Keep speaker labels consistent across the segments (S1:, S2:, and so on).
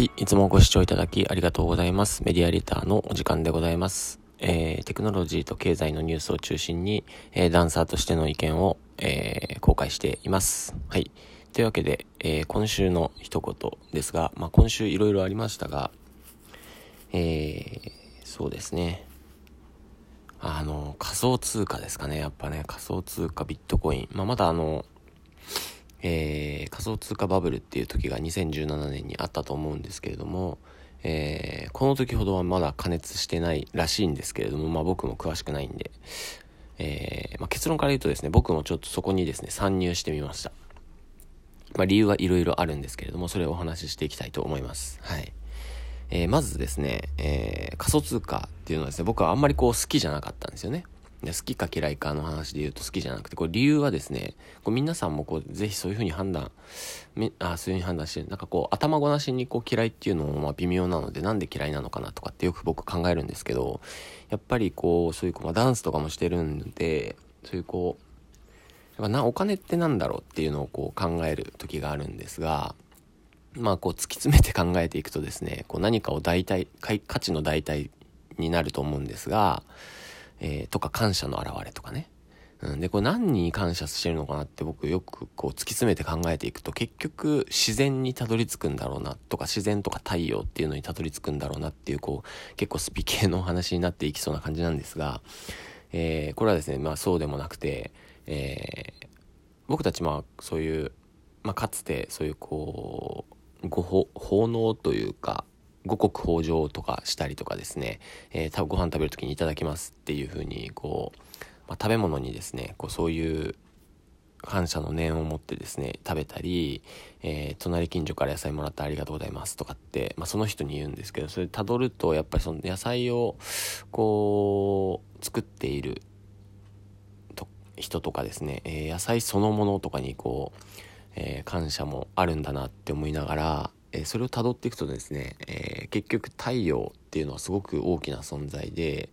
S1: い、いつもご視聴いただきありがとうございます。メディアリターのお時間でございます。えー、テクノロジーと経済のニュースを中心に、えーダンサーとしての意見を、えー公開しています。はい。というわけで、え今週の一言ですが、まあ、今週いろいろありましたが、え、そうですね。あの、仮想通貨ですかね。やっぱね、仮想通貨ビットコイン。まあ、まだあの、えー仮想通貨バブルっていう時が2017年にあったと思うんですけれども、えーこの時ほどはまだ加熱してないらしいんですけれども、まあ僕も詳しくないんで、えーまあ、結論から言うとですね、僕もちょっとそこにですね、参入してみました。まあ理由はいろいろあるんですけれども、それをお話ししていきたいと思います。はい。えーまずですね、えー仮想通貨っていうのはですね、僕はあんまりこう好きじゃなかったんですよね。好きか嫌いかの話で言うと好きじゃなくて、これ理由はですね、こう皆さんもこうぜひそういうふうに判断、みあそういうふうに判断して、なんかこう頭ごなしにこう嫌いっていうのもまあ微妙なので、なんで嫌いなのかなとかってよく僕考えるんですけど、やっぱりこう、そういう、まあ、ダンスとかもしてるんで、そういうこう、やっぱな、お金ってなんだろうっていうのをこう考える時があるんですが、まあこう突き詰めて考えていくとですね、こう何かを代替、価価値の代替になると思うんですが、えーとか感謝の表れとかね。うん、で、これ何に感謝してるのかなって僕よくこう突き詰めて考えていくと結局自然にたどり着くんだろうなとか自然とか太陽っていうのにたどり着くんだろうなっていうこう結構スピ系のお話になっていきそうな感じなんですが、えーこれはですね、まあそうでもなくて、えー僕たちまあそういう、まあかつてそういうこう、ごほ奉納というか、五穀豊穣とかしたりとかですね、えー、ご飯食べる時にいただきますっていう風にこう、まあ、食べ物にですねこうそういう感謝の念を持ってですね食べたり、えー隣近所から野菜もらってありがとうございますとかって、まあ、その人に言うんですけどそれたどるとやっぱりその野菜をこう作っている人とかですね、えー野菜そのものとかにこう、えー感謝もあるんだなって思いながら、えそれをたどっていくとですね、えー結局太陽っていうのはすごく大きな存在で、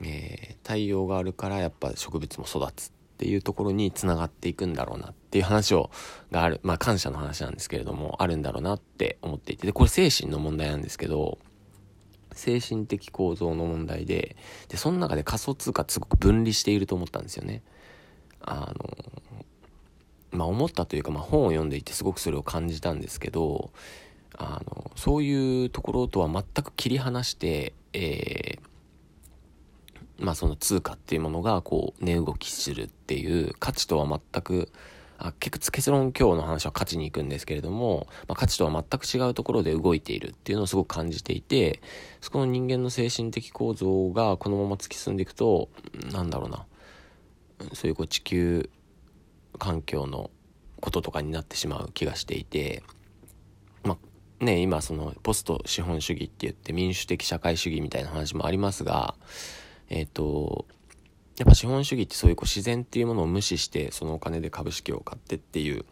S1: えー太陽があるからやっぱ植物も育つっていうところにつながっていくんだろうなっていう話をがあるまあ感謝の話なんですけれどもあるんだろうなって思っていてでこれ精神の問題なんですけど精神的構造の問題ででその中で仮想通貨すごく分離していると思ったんですよね。あのまあ思ったというか、まあ、本を読んでいてすごくそれを感じたんですけどあのそういうところとは全く切り離して、えーまあその通貨っていうものがこう値動きするっていう価値とは全くあ結結論今日の話は価値に行くんですけれども、まあ、価値とは全く違うところで動いているっていうのをすごく感じていてそこの人間の精神的構造がこのまま突き進んでいくとなんだろうな。そういうこう地球環境のこととかになってしまう気がしていてまあね今そのポスト資本主義って言って民主的社会主義みたいな話もありますがえっ、とやっぱ資本主義ってそういうこう自然っていうものを無視してそのお金で株式を買ってっていう。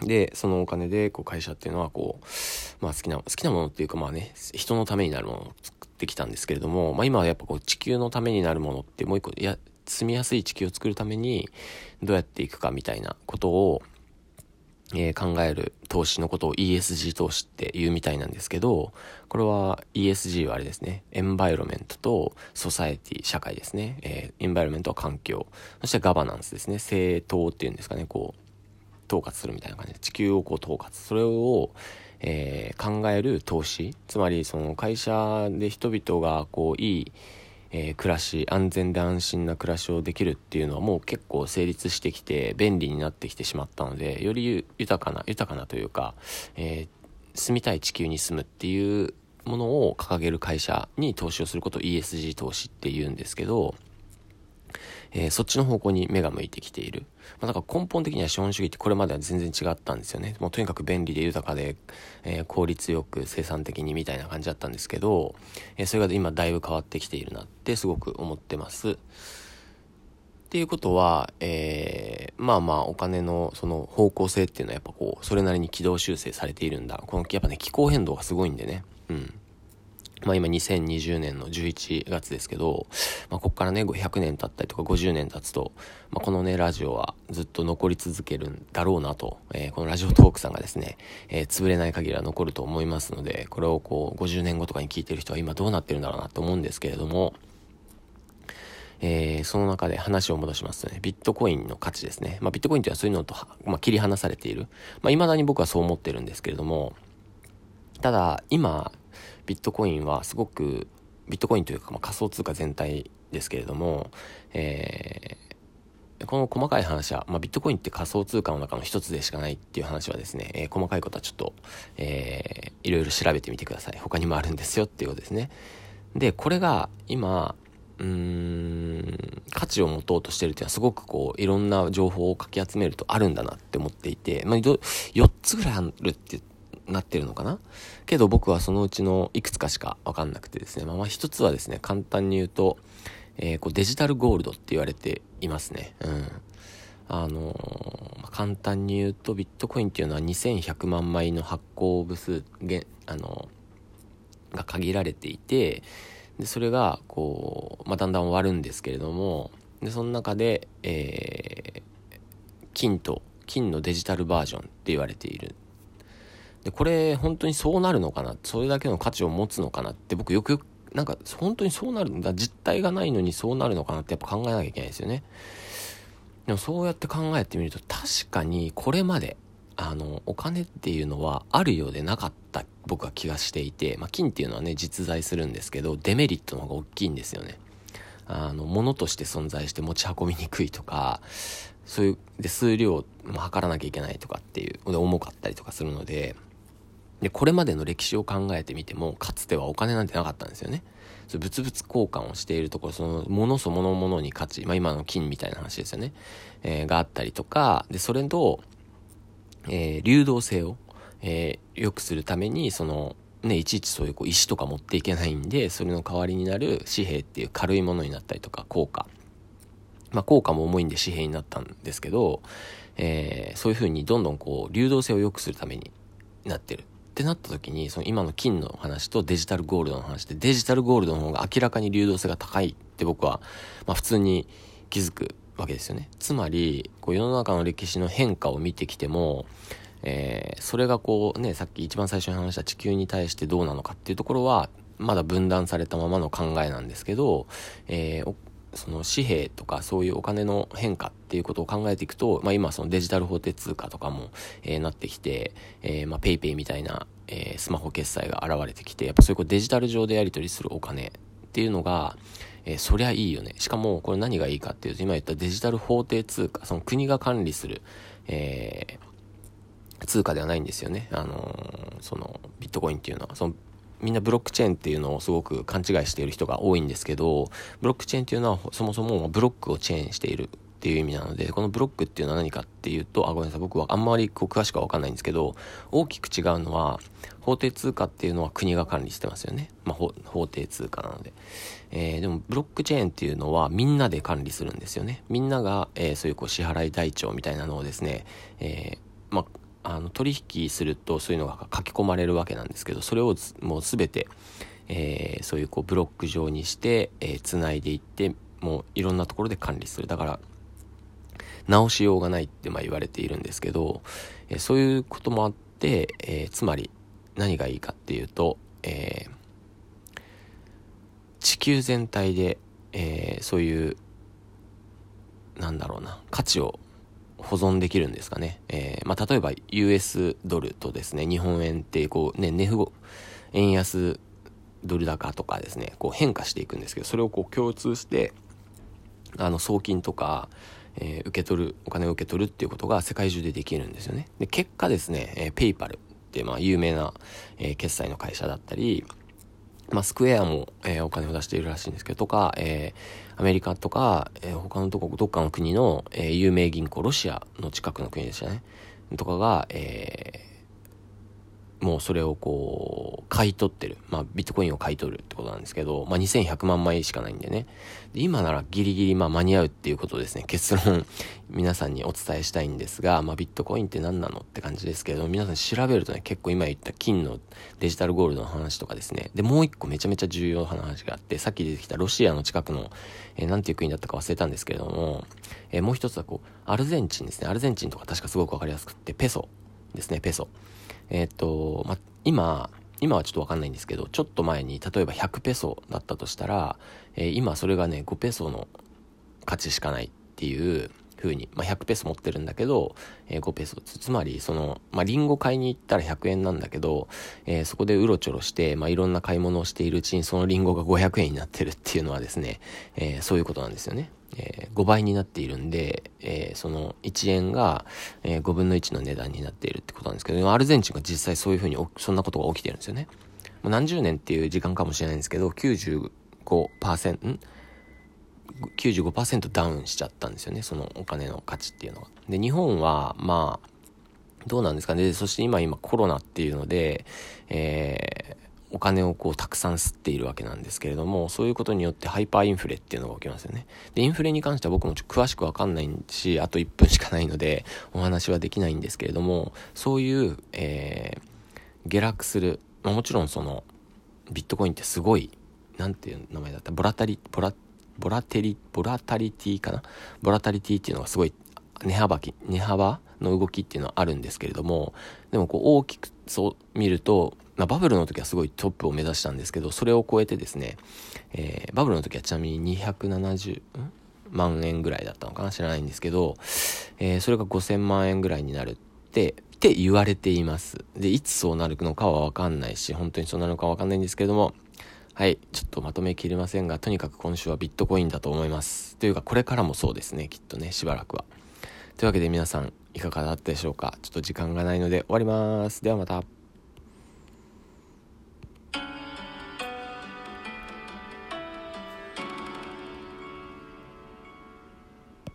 S1: でそのお金でこう会社っていうのはこう、まあ、好きな好きなものっていうかまあね人のためになるものを作ってきたんですけれども、まあ、今はやっぱこう地球のためになるものってもう一個いや住みやすい地球を作るためにどうやっていくかみたいなことを、えー考える投資のことを ESG 投資って言うみたいなんですけどこれは ESG はあれですね。エンバイロメントとソサエティ社会ですね、えーエンバイロメントは環境。そしてガバナンスですね。政党っていうんですかね。こう統括するみたいな感じ。で地球をこう統括。それを、えー考える投資。つまりその会社で人々がこういい、えー暮らし安全で安心な暮らしをできるっていうのはもう結構成立してきて便利になってきてしまったのでより豊かな豊かなというか、えー住みたい地球に住むっていうものを掲げる会社に投資をすることを ESG 投資っていうんですけど、えーそっちの方向に目が向いてきている。まあ、だから根本的には資本主義ってこれまでは全然違ったんですよね。もうとにかく便利で豊かで、えー効率よく生産的にみたいな感じだったんですけど、えーそれが今だいぶ変わってきているなってすごく思ってます。っていうことは、えーまあまあお金のその方向性っていうのはやっぱこう、それなりに軌道修正されているんだ。このやっぱね、気候変動がすごいんでね。うん。まあ今2020年の11月ですけど、まあここからね、100年経ったりとか50年経つと、まあこのね、ラジオはずっと残り続けるんだろうなと、えー、このラジオトークさんがですね、えー、潰れない限りは残ると思いますので、これをこう50年後とかに聞いてる人は今どうなってるんだろうなと思うんですけれども、えー、その中で話を戻しますとね、ビットコインの価値ですね。まあビットコインっていうのはそういうのと、まあ、切り離されている。まあ未だに僕はそう思ってるんですけれども、ただ今、ビットコインはすごく、ビットコインというか、まあ、仮想通貨全体ですけれども、えー、この細かい話は、まあ、ビットコインって仮想通貨の中の一つでしかないっていう話はですね、えー、細かいことはちょっと、えー、いろいろ調べてみてください。他にもあるんですよっていうことですね。で、これが今、うーん、価値を持とうとしてるっていうのはすごくこう、いろんな情報をかき集めるとあるんだなって思っていて、まあ、4つぐらいあるってなってるのかな？けど僕はそのうちのいくつかしかわかんなくてですね。まあ、まあ一つはですね、簡単に言うと、えー、こうデジタルゴールドって言われていますね。うん。あのー、簡単に言うとビットコインっていうのは2100万枚の発行部数、あのー、が限られていて、で、それが、こう、まあ、だんだん終わるんですけれども、で、その中で、えー、金と、金のデジタルバージョンって言われているで、これ本当にそうなるのかなそれだけの価値を持つのかなって僕よくよく、なんか本当にそうなるんだ。実体がないのにそうなるのかなってやっぱ考えなきゃいけないですよね。でもそうやって考えてみると確かにこれまであのお金っていうのはあるようでなかった僕は気がしていて、まあ、金っていうのはね実在するんですけどデメリットの方が大きいんですよね。あの物として存在して持ち運びにくいとかそういうで数量も測らなきゃいけないとかっていうで重かったりとかするのでで、これまでの歴史を考えてみても、かつてはお金なんてなかったんですよね。そ物々交換をしているところ、その、ものそものものに価値、まあ今の金みたいな話ですよね。えー、があったりとか、で、それと、えー、流動性を、えー、良くするために、その、ね、いちいちそういうこう石とか持っていけないんで、それの代わりになる紙幣っていう軽いものになったりとか、効果。まあ、効果も重いんで紙幣になったんですけど、えー、そういう風にどんどんこう、流動性を良くするためになってる。ってなった時に、その今の金の話とデジタルゴールドの話で、デジタルゴールドの方が明らかに流動性が高いって僕は、まあ普通に気づくわけですよね。つまり、こう世の中の歴史の変化を見てきても、えー、それがこうね、さっき一番最初に話した地球に対してどうなのかっていうところは、まだ分断されたままの考えなんですけど、えー、その紙幣とかそういうお金の変化っていうことを考えていくと、まあ今そのデジタル法定通貨とかも、えー、なってきて、えー、まあペイペイみたいな、えー、スマホ決済が現れてきて、やっぱそういうこうデジタル上でやり取りするお金っていうのが、えー、そりゃいいよね。しかもこれ何がいいかっていうと、今言ったデジタル法定通貨、その国が管理する、えー、通貨ではないんですよね。あのー、そのビットコインっていうのは、そのみんなブロックチェーンっていうのをすごく勘違いしている人が多いんですけど、ブロックチェーンっていうのはそもそもブロックをチェーンしているっていう意味なので、このブロックっていうのは何かっていうと、あ、ごめんなさい、僕はあんまりこう詳しくはわかんないんですけど、大きく違うのは、法定通貨っていうのは国が管理してますよね。まあ、法定通貨なので。えー、でも、ブロックチェーンっていうのはみんなで管理するんですよね。みんなが、えー、そういうこう支払い台帳みたいなのをですね、えー、まあ、あの取引するとそういうのが書き込まれるわけなんですけどそれをもう全て、えー、そういうこうブロック状にして、えー、いでいってもういろんなところで管理する。だから直しようがないってまあ言われているんですけど、えー、そういうこともあって、えつまり何がいいかっていうと、え地球全体で、えそういうなんだろうな価値を保存できるんですかね。えー、まあ、例えば US ドルとですね、日本円ってこうね、値符円安ドル高とかですね、こう変化していくんですけど、それをこう共通して、あの、送金とか、えー、受け取る、お金を受け取るっていうことが世界中でできるんですよね。で、結果ですね、えー、ペイパルってまあ有名な、えー、決済の会社だったり、まあ、スクエアも、えー、お金を出しているらしいんですけど、とか、えー、アメリカとか、えー、他のとこ、どっかの国の、えー、有名銀行、ロシアの近くの国でしたね。とかが、えもうそれをこう、買い取ってる。まあ、ビットコインを買い取るってことなんですけど、まあ、2100万枚しかないんでね。で今ならギリギリまあ間に合うっていうことですね。結論、皆さんにお伝えしたいんですが、まあ、ビットコインって何なのって感じですけど、皆さん調べるとね、結構今言った金のデジタルゴールドの話とかですね。で、もう一個めちゃめちゃ重要な話があって、さっき出てきたロシアの近くの、えー、なんていう国だったか忘れたんですけれども、えー、もう一つはこう、アルゼンチンですね。アルゼンチンとか確かすごくわかりやすくって、ペソですね、ペソ。えっ、と、ま、今、今はちょっとわかんないんですけど、ちょっと前に、例えば100ペソだったとしたら、えー、今それがね、5ペソの価値しかないっていう風に、まあ、100ペソ持ってるんだけど、えー、5ペソ。つまり、その、まあ、リンゴ買いに行ったら100円なんだけど、えー、そこでうろちょろして、まあ、いろんな買い物をしているうちにそのリンゴが500円になってるっていうのはですね、えー、そういうことなんですよね。えー、5倍になっているんで、えー、その1円が、えー、5分の1の値段になっているってことなんですけど、アルゼンチンが実際そういうふうに、そんなことが起きてるんですよね。もう何十年っていう時間かもしれないんですけど、95%、ん95%ダウンしちゃったんですよね、そのお金の価値っていうのが。で、日本は、まあ、どうなんですかね。そして今今コロナっていうので、えー、お金をこうたくさん吸っているわけなんですけれども、そういうことによってハイパーインフレっていうのが起きますよね。で、インフレに関しては僕もちょっと詳しくわかんないし、あと1分しかないのでお話はできないんですけれども、そういう、えー、下落する、まあ、もちろんその、ビットコインってすごい、なんていう名前だった？ボラタリ、ボラ、ボラテリ、ボラタリティかな？ボラタリティっていうのがすごい値幅き、値幅の動きっていうのはあるんですけれども、でもこう大きくそう見ると、まあ、バブルの時はすごいトップを目指したんですけど、それを超えてですね、えー、バブルの時はちなみに270万円ぐらいだったのかな？知らないんですけど、えー、それが5000万円ぐらいになるって、って言われています。で、いつそうなるのかはわかんないし、本当にそうなるのかわかんないんですけれども、はい。ちょっとまとめきれませんが、とにかく今週はビットコインだと思います。というか、これからもそうですね、きっとね、しばらくは。というわけで皆さん、いかがだったでしょうか？ちょっと時間がないので終わります。ではまた。